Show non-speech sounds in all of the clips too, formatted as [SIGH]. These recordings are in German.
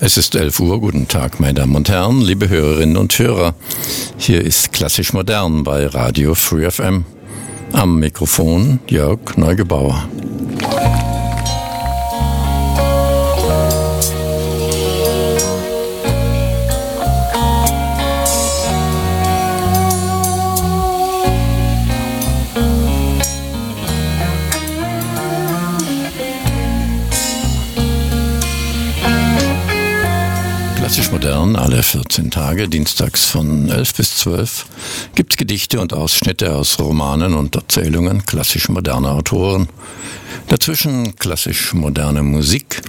Es ist 11 Uhr. Guten Tag, meine Damen und Herren, liebe Hörerinnen und Hörer. Hier ist Klassisch Modern bei Radio Free FM. Am Mikrofon Jörg Neugebauer. Modern, alle 14 Tage, dienstags von 11 bis 12, gibt es Gedichte und Ausschnitte aus Romanen und Erzählungen klassisch moderner Autoren. Dazwischen klassisch moderne Musik,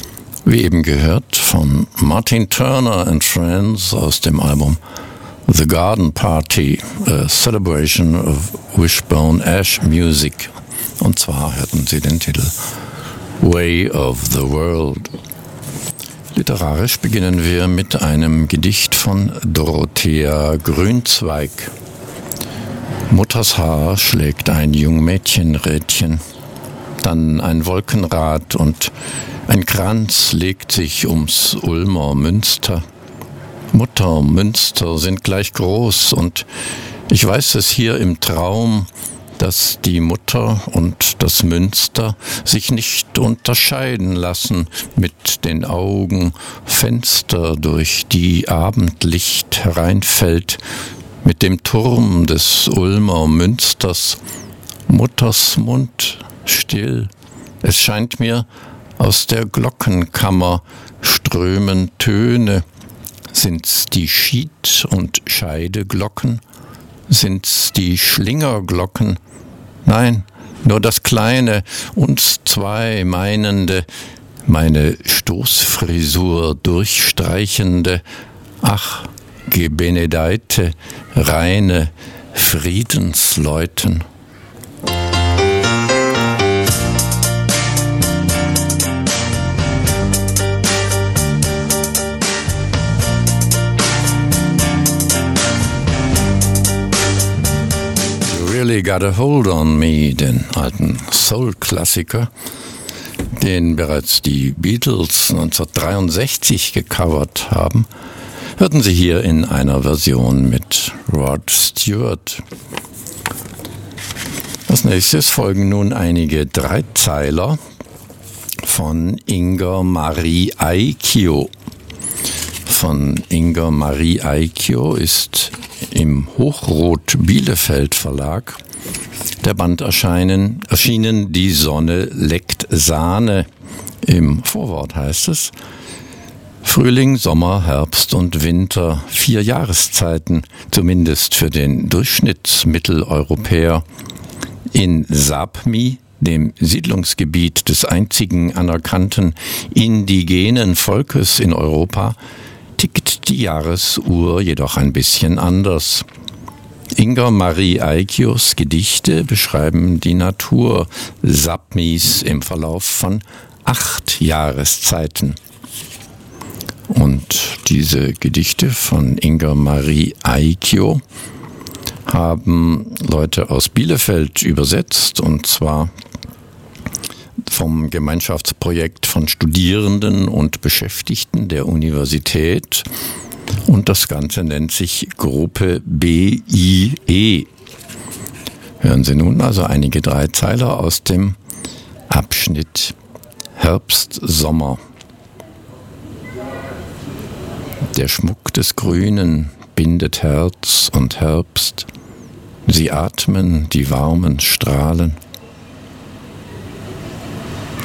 wie eben gehört, von Martin Turner and Friends aus dem Album The Garden Party, a Celebration of Wishbone Ash Music. Und zwar hörten sie den Titel Way of the World. Literarisch beginnen wir mit einem Gedicht von Dorothea Grünzweig. Mutters Haar schlägt ein Jungmädchenrädchen, dann ein Wolkenrad und ein Kranz legt sich ums Ulmer Münster. Mutter, Münster sind gleich groß und ich weiß es hier im Traum, dass die Mutter und das Münster sich nicht unterscheiden lassen mit den Augen Fenster, durch die Abendlicht hereinfällt, mit dem Turm des Ulmer Münsters, Mutters Mund still. Es scheint mir, aus der Glockenkammer strömen Töne. Sind's die Schied- und Scheideglocken? Sind's die Schlingerglocken? Nein, nur das kleine, uns zwei meinende, meine Stoßfrisur durchstreichende, ach, gebenedeite, reine Friedensleuten. Really Got a Hold on Me, den alten Soul-Klassiker, den bereits die Beatles 1963 gecovert haben, hörten Sie hier in einer Version mit Rod Stewart. Als nächstes folgen nun einige Dreizeiler von Inger Marie Aikio. Von Inger Marie Aikio ist im Hochrot Bielefeld Verlag der Band erscheinen, erschienen Die Sonne leckt Sahne. Im Vorwort heißt es, Frühling, Sommer, Herbst und Winter, vier Jahreszeiten, zumindest für den Durchschnittsmitteleuropäer. In Sapmi, dem Siedlungsgebiet des einzigen anerkannten indigenen Volkes in Europa, tickt die Jahresuhr jedoch ein bisschen anders. Inger Marie Eikios Gedichte beschreiben die Natur Sapmis im Verlauf von acht Jahreszeiten. Und diese Gedichte von Inger Marie Aikio haben Leute aus Bielefeld übersetzt und zwar vom Gemeinschaftsprojekt von Studierenden und Beschäftigten der Universität. Und das Ganze nennt sich Gruppe BIE. Hören Sie nun also einige Dreizeiler aus dem Abschnitt Herbst-Sommer. Der Schmuck des Grünen bindet Herz und Herbst. Sie atmen die warmen Strahlen.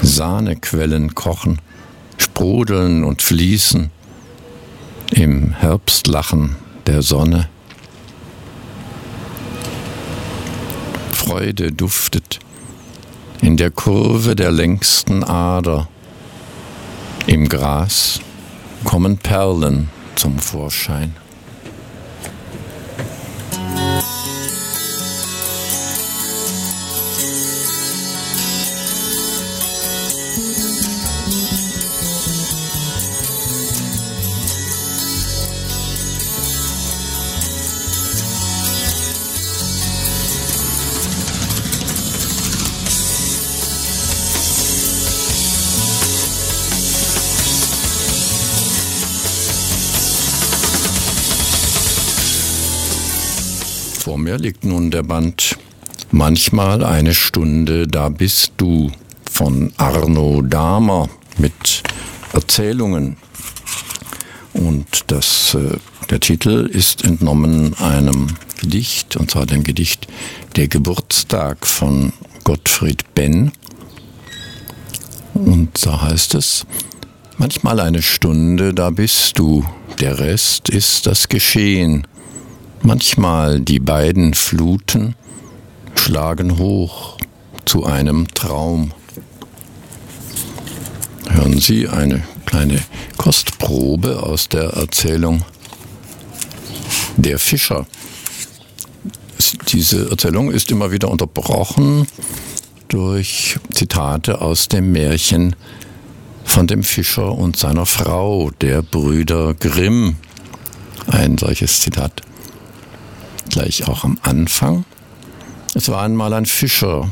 Sahnequellen kochen, sprudeln und fließen im Herbstlachen der Sonne. Freude duftet in der Kurve der längsten Ader. Im Gras kommen Perlen zum Vorschein. Vor mir liegt nun der Band Manchmal eine Stunde, da bist du von Arno Dahmer mit Erzählungen. Und das, äh, der Titel ist entnommen einem Gedicht, und zwar dem Gedicht Der Geburtstag von Gottfried Benn. Und da heißt es, manchmal eine Stunde, da bist du, der Rest ist das Geschehen. Manchmal die beiden Fluten schlagen hoch zu einem Traum. Hören Sie eine kleine Kostprobe aus der Erzählung Der Fischer. Diese Erzählung ist immer wieder unterbrochen durch Zitate aus dem Märchen von dem Fischer und seiner Frau, der Brüder Grimm. Ein solches Zitat gleich auch am Anfang. Es war einmal ein Fischer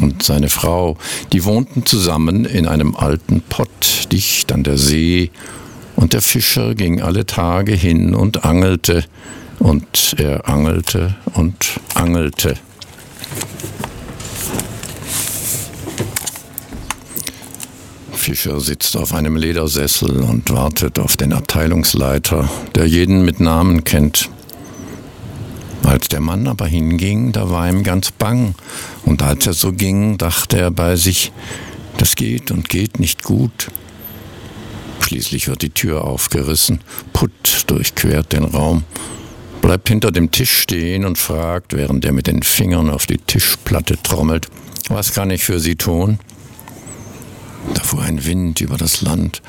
und seine Frau, die wohnten zusammen in einem alten Pott dicht an der See, und der Fischer ging alle Tage hin und angelte, und er angelte und angelte. Fischer sitzt auf einem Ledersessel und wartet auf den Abteilungsleiter, der jeden mit Namen kennt. Als der Mann aber hinging, da war ihm ganz bang, und als er so ging, dachte er bei sich, das geht und geht nicht gut. Schließlich wird die Tür aufgerissen, Putt durchquert den Raum, bleibt hinter dem Tisch stehen und fragt, während er mit den Fingern auf die Tischplatte trommelt, was kann ich für Sie tun? Da fuhr ein Wind über das Land,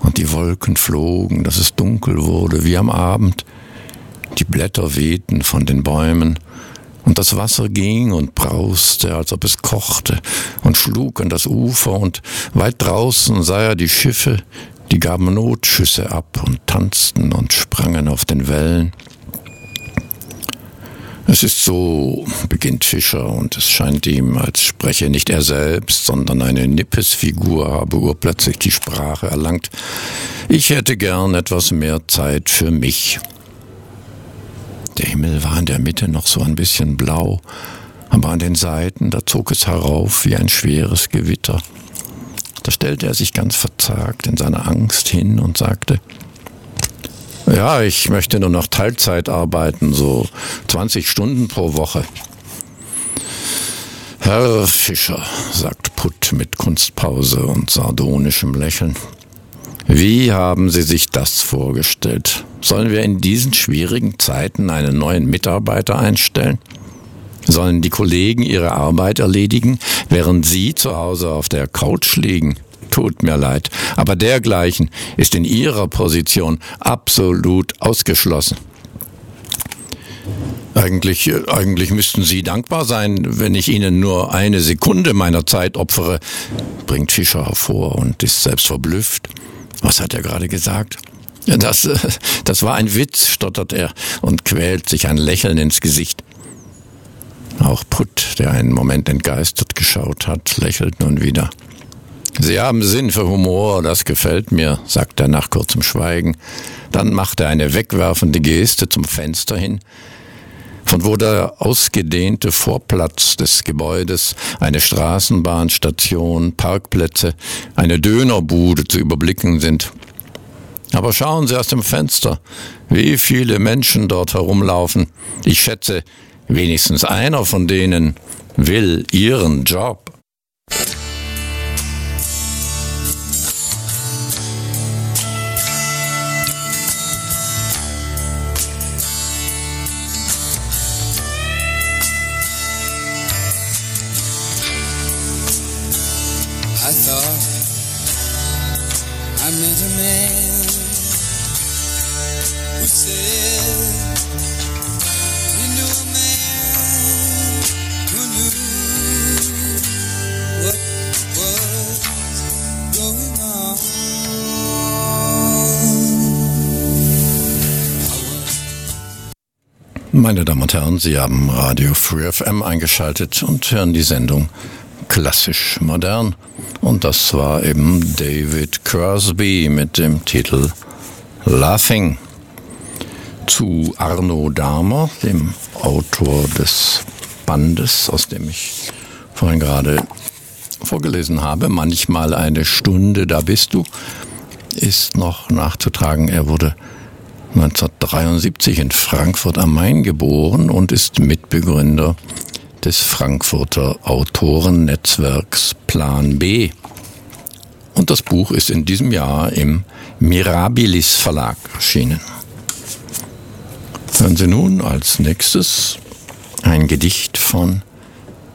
und die Wolken flogen, dass es dunkel wurde, wie am Abend, die Blätter wehten von den Bäumen, und das Wasser ging und brauste, als ob es kochte, und schlug an das Ufer, und weit draußen sah er die Schiffe, die gaben Notschüsse ab und tanzten und sprangen auf den Wellen. Es ist so, beginnt Fischer, und es scheint ihm, als spreche nicht er selbst, sondern eine Nippesfigur habe urplötzlich die Sprache erlangt. Ich hätte gern etwas mehr Zeit für mich. Der Himmel war in der Mitte noch so ein bisschen blau, aber an den Seiten, da zog es herauf wie ein schweres Gewitter. Da stellte er sich ganz verzagt in seiner Angst hin und sagte, ja, ich möchte nur noch Teilzeit arbeiten, so 20 Stunden pro Woche. Herr Fischer, sagt Putt mit Kunstpause und sardonischem Lächeln, wie haben Sie sich das vorgestellt? Sollen wir in diesen schwierigen Zeiten einen neuen Mitarbeiter einstellen? Sollen die Kollegen ihre Arbeit erledigen, während Sie zu Hause auf der Couch liegen? Tut mir leid, aber dergleichen ist in Ihrer Position absolut ausgeschlossen. Eigentlich, eigentlich müssten Sie dankbar sein, wenn ich Ihnen nur eine Sekunde meiner Zeit opfere, bringt Fischer hervor und ist selbst verblüfft. Was hat er gerade gesagt? Das, [LAUGHS] das war ein Witz, stottert er und quält sich ein Lächeln ins Gesicht. Auch Putt, der einen Moment entgeistert geschaut hat, lächelt nun wieder. Sie haben Sinn für Humor, das gefällt mir, sagt er nach kurzem Schweigen. Dann macht er eine wegwerfende Geste zum Fenster hin, von wo der ausgedehnte Vorplatz des Gebäudes, eine Straßenbahnstation, Parkplätze, eine Dönerbude zu überblicken sind. Aber schauen Sie aus dem Fenster, wie viele Menschen dort herumlaufen. Ich schätze, wenigstens einer von denen will Ihren Job. Meine Damen und Herren, Sie haben Radio Free FM eingeschaltet und hören die Sendung Klassisch Modern. Und das war eben David Crosby mit dem Titel Laughing. Zu Arno Dahmer, dem Autor des Bandes, aus dem ich vorhin gerade vorgelesen habe. Manchmal eine Stunde, da bist du, ist noch nachzutragen. Er wurde 1973 in Frankfurt am Main geboren und ist Mitbegründer des Frankfurter Autorennetzwerks Plan B. Und das Buch ist in diesem Jahr im Mirabilis Verlag erschienen. Hören Sie nun als nächstes ein Gedicht von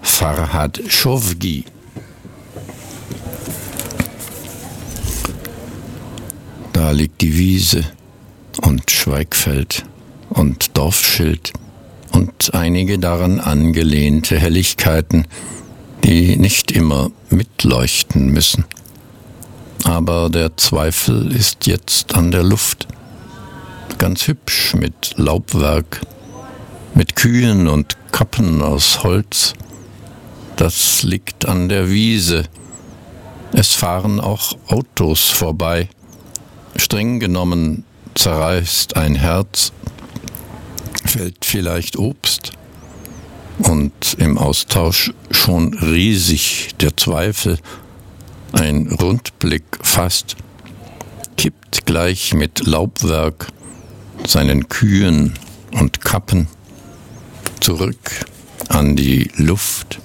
Farhad Shovgi. Da liegt die Wiese und Schweigfeld und Dorfschild und einige daran angelehnte Helligkeiten, die nicht immer mitleuchten müssen. Aber der Zweifel ist jetzt an der Luft, ganz hübsch mit Laubwerk, mit Kühen und Kappen aus Holz. Das liegt an der Wiese. Es fahren auch Autos vorbei. Streng genommen zerreißt ein Herz, fällt vielleicht Obst und im Austausch schon riesig der Zweifel, ein Rundblick fast, kippt gleich mit Laubwerk seinen Kühen und Kappen zurück an die Luft.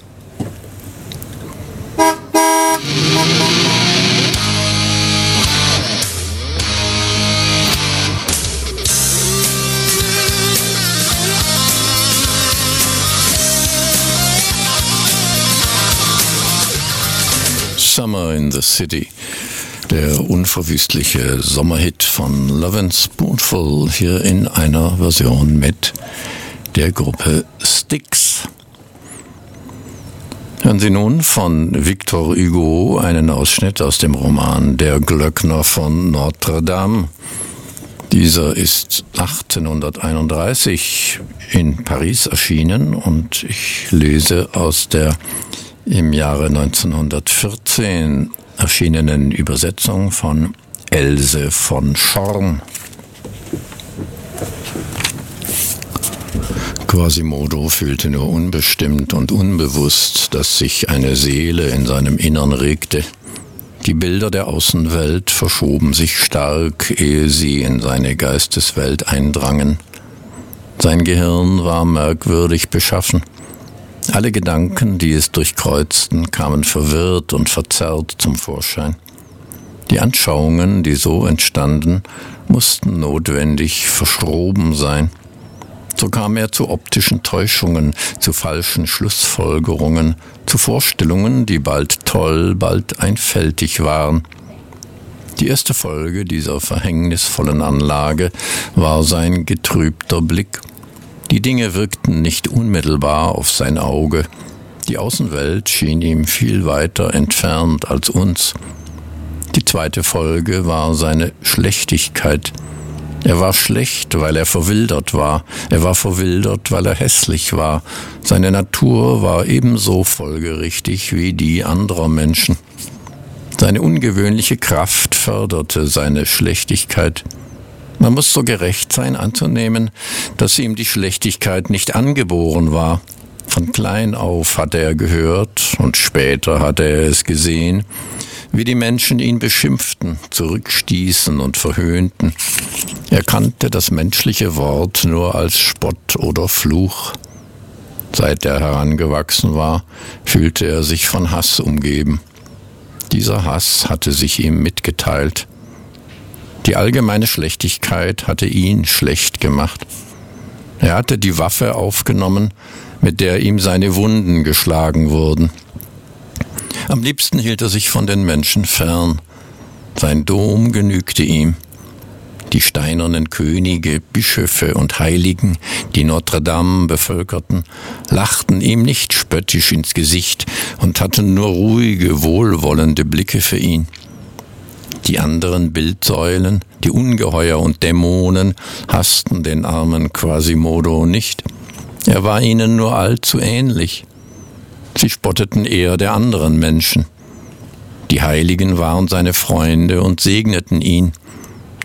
Summer in the City. Der unverwüstliche Sommerhit von Love and Spoonful hier in einer Version mit der Gruppe Styx. Hören Sie nun von Victor Hugo einen Ausschnitt aus dem Roman Der Glöckner von Notre Dame. Dieser ist 1831 in Paris erschienen und ich lese aus der im Jahre 1914 erschienenen Übersetzung von Else von Schorn. Quasimodo fühlte nur unbestimmt und unbewusst, dass sich eine Seele in seinem Innern regte. Die Bilder der Außenwelt verschoben sich stark, ehe sie in seine Geisteswelt eindrangen. Sein Gehirn war merkwürdig beschaffen. Alle Gedanken, die es durchkreuzten, kamen verwirrt und verzerrt zum Vorschein. Die Anschauungen, die so entstanden, mussten notwendig verschroben sein. So kam er zu optischen Täuschungen, zu falschen Schlussfolgerungen, zu Vorstellungen, die bald toll, bald einfältig waren. Die erste Folge dieser verhängnisvollen Anlage war sein getrübter Blick die Dinge wirkten nicht unmittelbar auf sein Auge. Die Außenwelt schien ihm viel weiter entfernt als uns. Die zweite Folge war seine Schlechtigkeit. Er war schlecht, weil er verwildert war. Er war verwildert, weil er hässlich war. Seine Natur war ebenso folgerichtig wie die anderer Menschen. Seine ungewöhnliche Kraft förderte seine Schlechtigkeit. Man muss so gerecht sein anzunehmen, dass ihm die Schlechtigkeit nicht angeboren war. Von klein auf hatte er gehört und später hatte er es gesehen, wie die Menschen ihn beschimpften, zurückstießen und verhöhnten. Er kannte das menschliche Wort nur als Spott oder Fluch. Seit er herangewachsen war, fühlte er sich von Hass umgeben. Dieser Hass hatte sich ihm mitgeteilt. Die allgemeine Schlechtigkeit hatte ihn schlecht gemacht. Er hatte die Waffe aufgenommen, mit der ihm seine Wunden geschlagen wurden. Am liebsten hielt er sich von den Menschen fern. Sein Dom genügte ihm. Die steinernen Könige, Bischöfe und Heiligen, die Notre Dame bevölkerten, lachten ihm nicht spöttisch ins Gesicht und hatten nur ruhige, wohlwollende Blicke für ihn. Die anderen Bildsäulen, die Ungeheuer und Dämonen, hassten den armen Quasimodo nicht. Er war ihnen nur allzu ähnlich. Sie spotteten eher der anderen Menschen. Die Heiligen waren seine Freunde und segneten ihn.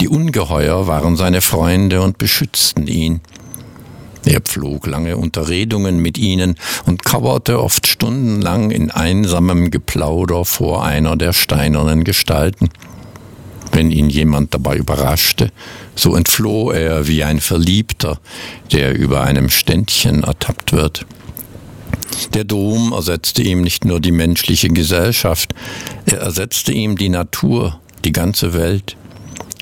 Die Ungeheuer waren seine Freunde und beschützten ihn. Er pflog lange Unterredungen mit ihnen und kauerte oft stundenlang in einsamem Geplauder vor einer der steinernen Gestalten. Wenn ihn jemand dabei überraschte, so entfloh er wie ein Verliebter, der über einem Ständchen ertappt wird. Der Dom ersetzte ihm nicht nur die menschliche Gesellschaft, er ersetzte ihm die Natur, die ganze Welt.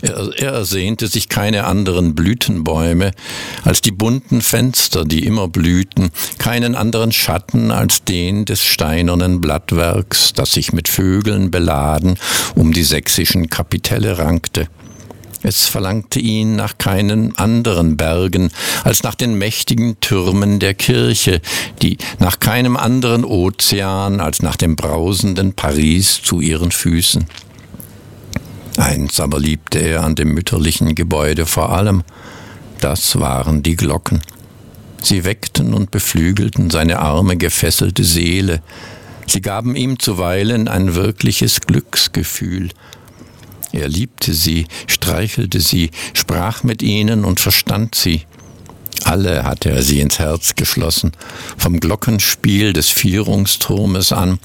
Er, er ersehnte sich keine anderen Blütenbäume als die bunten Fenster, die immer blühten, keinen anderen Schatten als den des steinernen Blattwerks, das sich mit Vögeln beladen um die sächsischen Kapitelle rankte. Es verlangte ihn nach keinen anderen Bergen als nach den mächtigen Türmen der Kirche, die nach keinem anderen Ozean als nach dem brausenden Paris zu ihren Füßen. Eins aber liebte er an dem mütterlichen Gebäude vor allem, das waren die Glocken. Sie weckten und beflügelten seine arme, gefesselte Seele, sie gaben ihm zuweilen ein wirkliches Glücksgefühl, er liebte sie, streichelte sie, sprach mit ihnen und verstand sie. Alle hatte er sie ins Herz geschlossen, vom Glockenspiel des Vierungsturmes an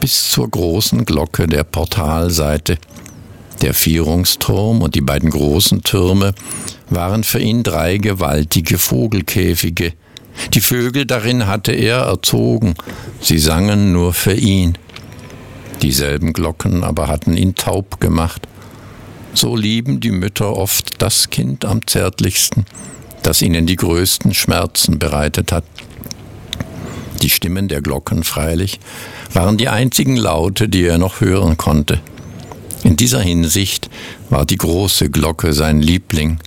bis zur großen Glocke der Portalseite. Der Vierungsturm und die beiden großen Türme waren für ihn drei gewaltige Vogelkäfige. Die Vögel darin hatte er erzogen, sie sangen nur für ihn. Dieselben Glocken aber hatten ihn taub gemacht. So lieben die Mütter oft das Kind am zärtlichsten, das ihnen die größten Schmerzen bereitet hat. Die Stimmen der Glocken freilich waren die einzigen Laute, die er noch hören konnte. In dieser Hinsicht war die große Glocke sein Liebling.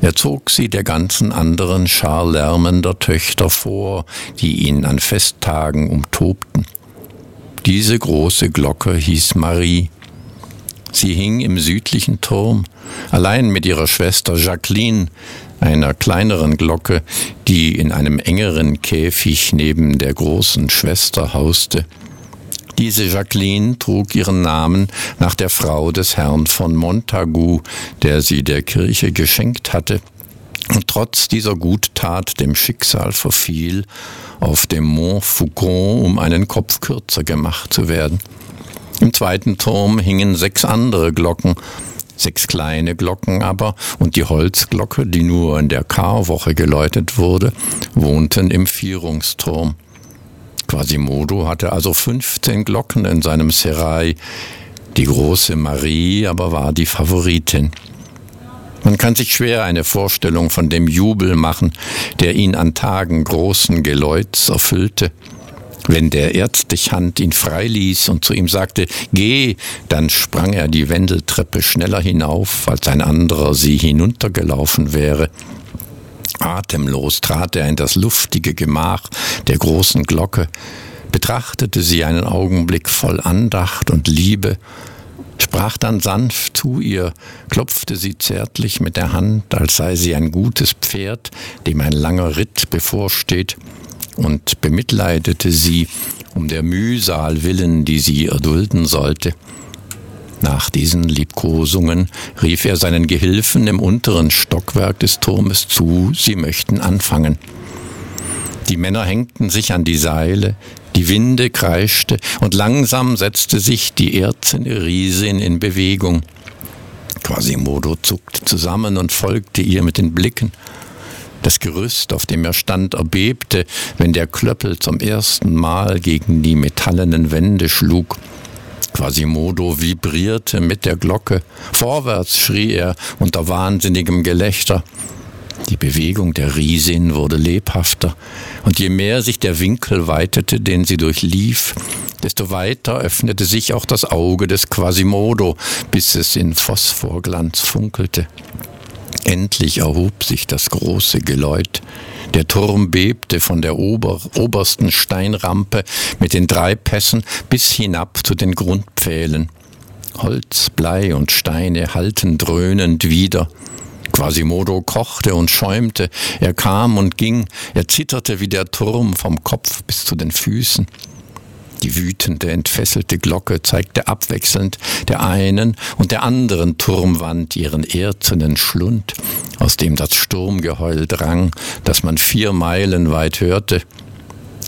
Er zog sie der ganzen anderen Schar lärmender Töchter vor, die ihn an Festtagen umtobten. Diese große Glocke hieß Marie, Sie hing im südlichen Turm, allein mit ihrer Schwester Jacqueline, einer kleineren Glocke, die in einem engeren Käfig neben der großen Schwester hauste. Diese Jacqueline trug ihren Namen nach der Frau des Herrn von Montagu, der sie der Kirche geschenkt hatte und trotz dieser Guttat dem Schicksal verfiel, auf dem Mont Faucon um einen Kopf kürzer gemacht zu werden. Im zweiten Turm hingen sechs andere Glocken, sechs kleine Glocken aber und die Holzglocke, die nur in der Karwoche geläutet wurde, wohnten im Vierungsturm. Quasimodo hatte also 15 Glocken in seinem Serai. Die große Marie aber war die Favoritin. Man kann sich schwer eine Vorstellung von dem Jubel machen, der ihn an Tagen großen Geläuts erfüllte. Wenn der Erzdichhand ihn freiließ und zu ihm sagte, geh, dann sprang er die Wendeltreppe schneller hinauf, als ein anderer sie hinuntergelaufen wäre. Atemlos trat er in das luftige Gemach der großen Glocke, betrachtete sie einen Augenblick voll Andacht und Liebe, sprach dann sanft zu ihr, klopfte sie zärtlich mit der Hand, als sei sie ein gutes Pferd, dem ein langer Ritt bevorsteht, und bemitleidete sie um der Mühsal willen, die sie erdulden sollte. Nach diesen Liebkosungen rief er seinen Gehilfen im unteren Stockwerk des Turmes zu, sie möchten anfangen. Die Männer hängten sich an die Seile, die Winde kreischte und langsam setzte sich die erzene Riesin in Bewegung. Quasimodo zuckte zusammen und folgte ihr mit den Blicken. Das Gerüst, auf dem er stand, erbebte, wenn der Klöppel zum ersten Mal gegen die metallenen Wände schlug. Quasimodo vibrierte mit der Glocke. Vorwärts schrie er unter wahnsinnigem Gelächter. Die Bewegung der Riesin wurde lebhafter, und je mehr sich der Winkel weitete, den sie durchlief, desto weiter öffnete sich auch das Auge des Quasimodo, bis es in Phosphorglanz funkelte. Endlich erhob sich das große Geläut. Der Turm bebte von der ober, obersten Steinrampe mit den drei Pässen bis hinab zu den Grundpfählen. Holz, Blei und Steine hallten dröhnend wieder. Quasimodo kochte und schäumte, er kam und ging, er zitterte wie der Turm vom Kopf bis zu den Füßen. Die wütende, entfesselte Glocke zeigte abwechselnd der einen und der anderen Turmwand ihren erzenen Schlund, aus dem das Sturmgeheul drang, das man vier Meilen weit hörte.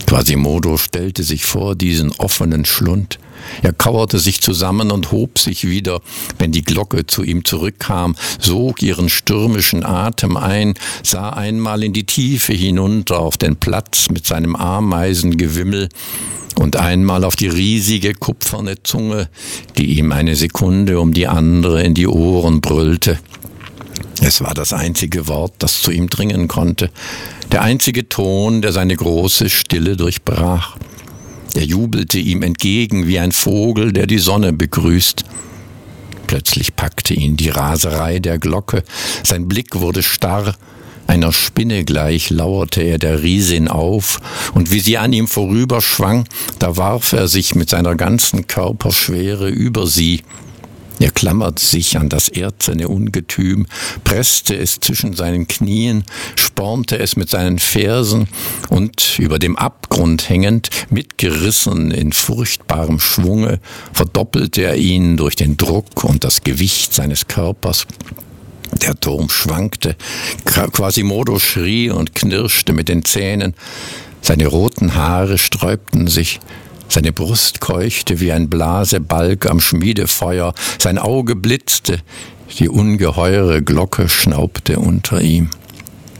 Quasimodo stellte sich vor diesen offenen Schlund. Er kauerte sich zusammen und hob sich wieder, wenn die Glocke zu ihm zurückkam, sog ihren stürmischen Atem ein, sah einmal in die Tiefe hinunter auf den Platz mit seinem Ameisengewimmel und einmal auf die riesige kupferne Zunge, die ihm eine Sekunde um die andere in die Ohren brüllte. Es war das einzige Wort, das zu ihm dringen konnte, der einzige Ton, der seine große Stille durchbrach. Er jubelte ihm entgegen wie ein Vogel, der die Sonne begrüßt. Plötzlich packte ihn die Raserei der Glocke, sein Blick wurde starr, einer Spinne gleich lauerte er der Riesin auf, und wie sie an ihm vorüberschwang, da warf er sich mit seiner ganzen Körperschwere über sie. Er klammerte sich an das erzene Ungetüm, presste es zwischen seinen Knien, spornte es mit seinen Fersen und über dem Abgrund hängend, mitgerissen in furchtbarem Schwunge, verdoppelte er ihn durch den Druck und das Gewicht seines Körpers. Der Turm schwankte, Quasimodo schrie und knirschte mit den Zähnen, seine roten Haare sträubten sich, seine Brust keuchte wie ein Blasebalg am Schmiedefeuer, sein Auge blitzte, die ungeheure Glocke schnaubte unter ihm.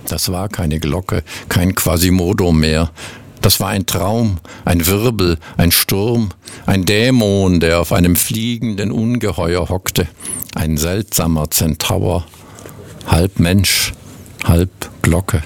Das war keine Glocke, kein Quasimodo mehr, das war ein Traum, ein Wirbel, ein Sturm, ein Dämon, der auf einem fliegenden Ungeheuer hockte, ein seltsamer Zentaur, halb Mensch, halb Glocke.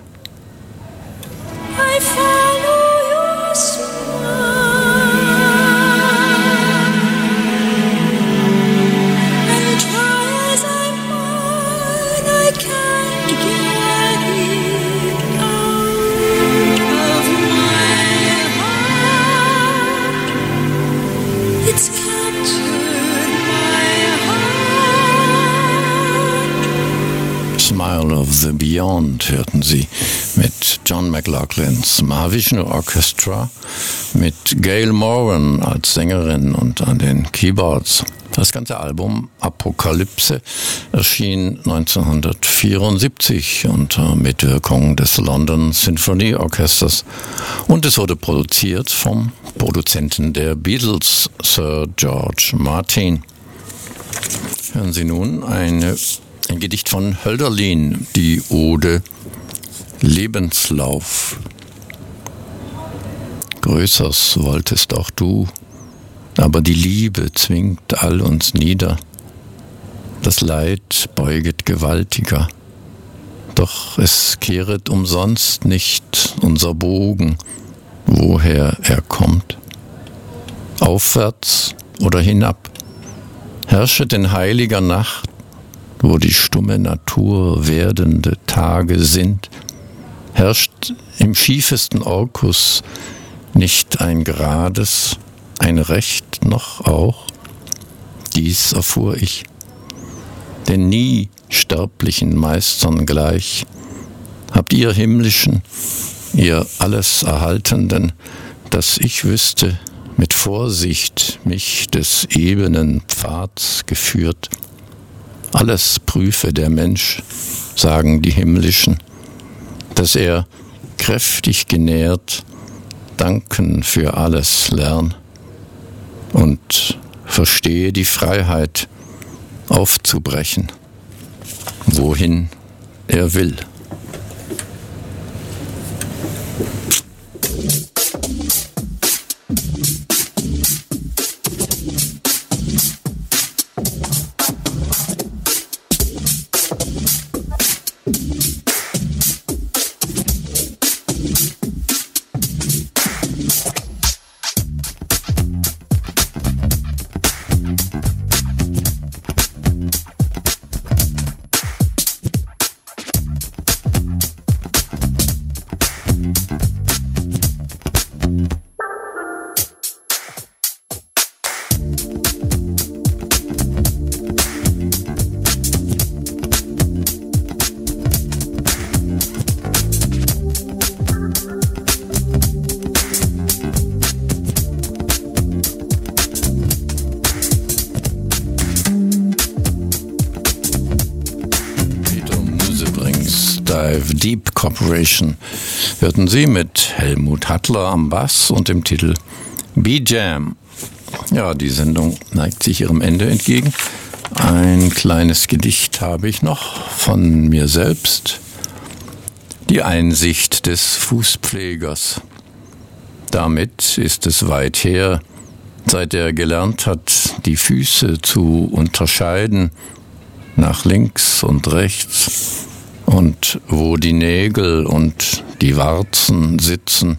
The Beyond hörten Sie mit John McLaughlins Mahavishnu Orchestra, mit Gail Moran als Sängerin und an den Keyboards. Das ganze Album Apokalypse erschien 1974 unter Mitwirkung des London Symphony Orchesters und es wurde produziert vom Produzenten der Beatles, Sir George Martin. Hören Sie nun eine ein Gedicht von Hölderlin, die Ode Lebenslauf. Größers wolltest auch du, aber die Liebe zwingt all uns nieder. Das Leid beuget gewaltiger, doch es kehret umsonst nicht unser Bogen, woher er kommt. Aufwärts oder hinab, herrschet in heiliger Nacht wo die stumme Natur werdende Tage sind, herrscht im schiefesten Orkus nicht ein gerades, ein Recht noch auch? Dies erfuhr ich, denn nie sterblichen Meistern gleich habt ihr himmlischen, ihr alles Erhaltenden, dass ich wüsste, mit Vorsicht mich des ebenen Pfads geführt, alles prüfe der Mensch, sagen die Himmlischen, dass er kräftig genährt danken für alles lern und verstehe die Freiheit aufzubrechen, wohin er will. Corporation hörten Sie mit Helmut Hattler am Bass und dem Titel B-Jam. Ja, die Sendung neigt sich ihrem Ende entgegen. Ein kleines Gedicht habe ich noch von mir selbst. Die Einsicht des Fußpflegers. Damit ist es weit her, seit er gelernt hat, die Füße zu unterscheiden nach links und rechts und wo die Nägel und die Warzen sitzen,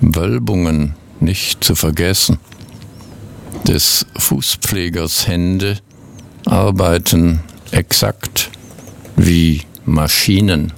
Wölbungen nicht zu vergessen. Des Fußpflegers Hände arbeiten exakt wie Maschinen.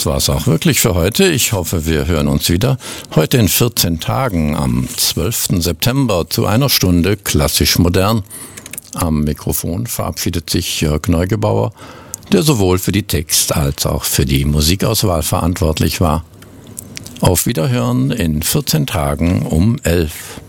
Das war's auch wirklich für heute. Ich hoffe, wir hören uns wieder heute in 14 Tagen am 12. September zu einer Stunde klassisch modern. Am Mikrofon verabschiedet sich Jörg Neugebauer, der sowohl für die Text- als auch für die Musikauswahl verantwortlich war. Auf Wiederhören in 14 Tagen um 11.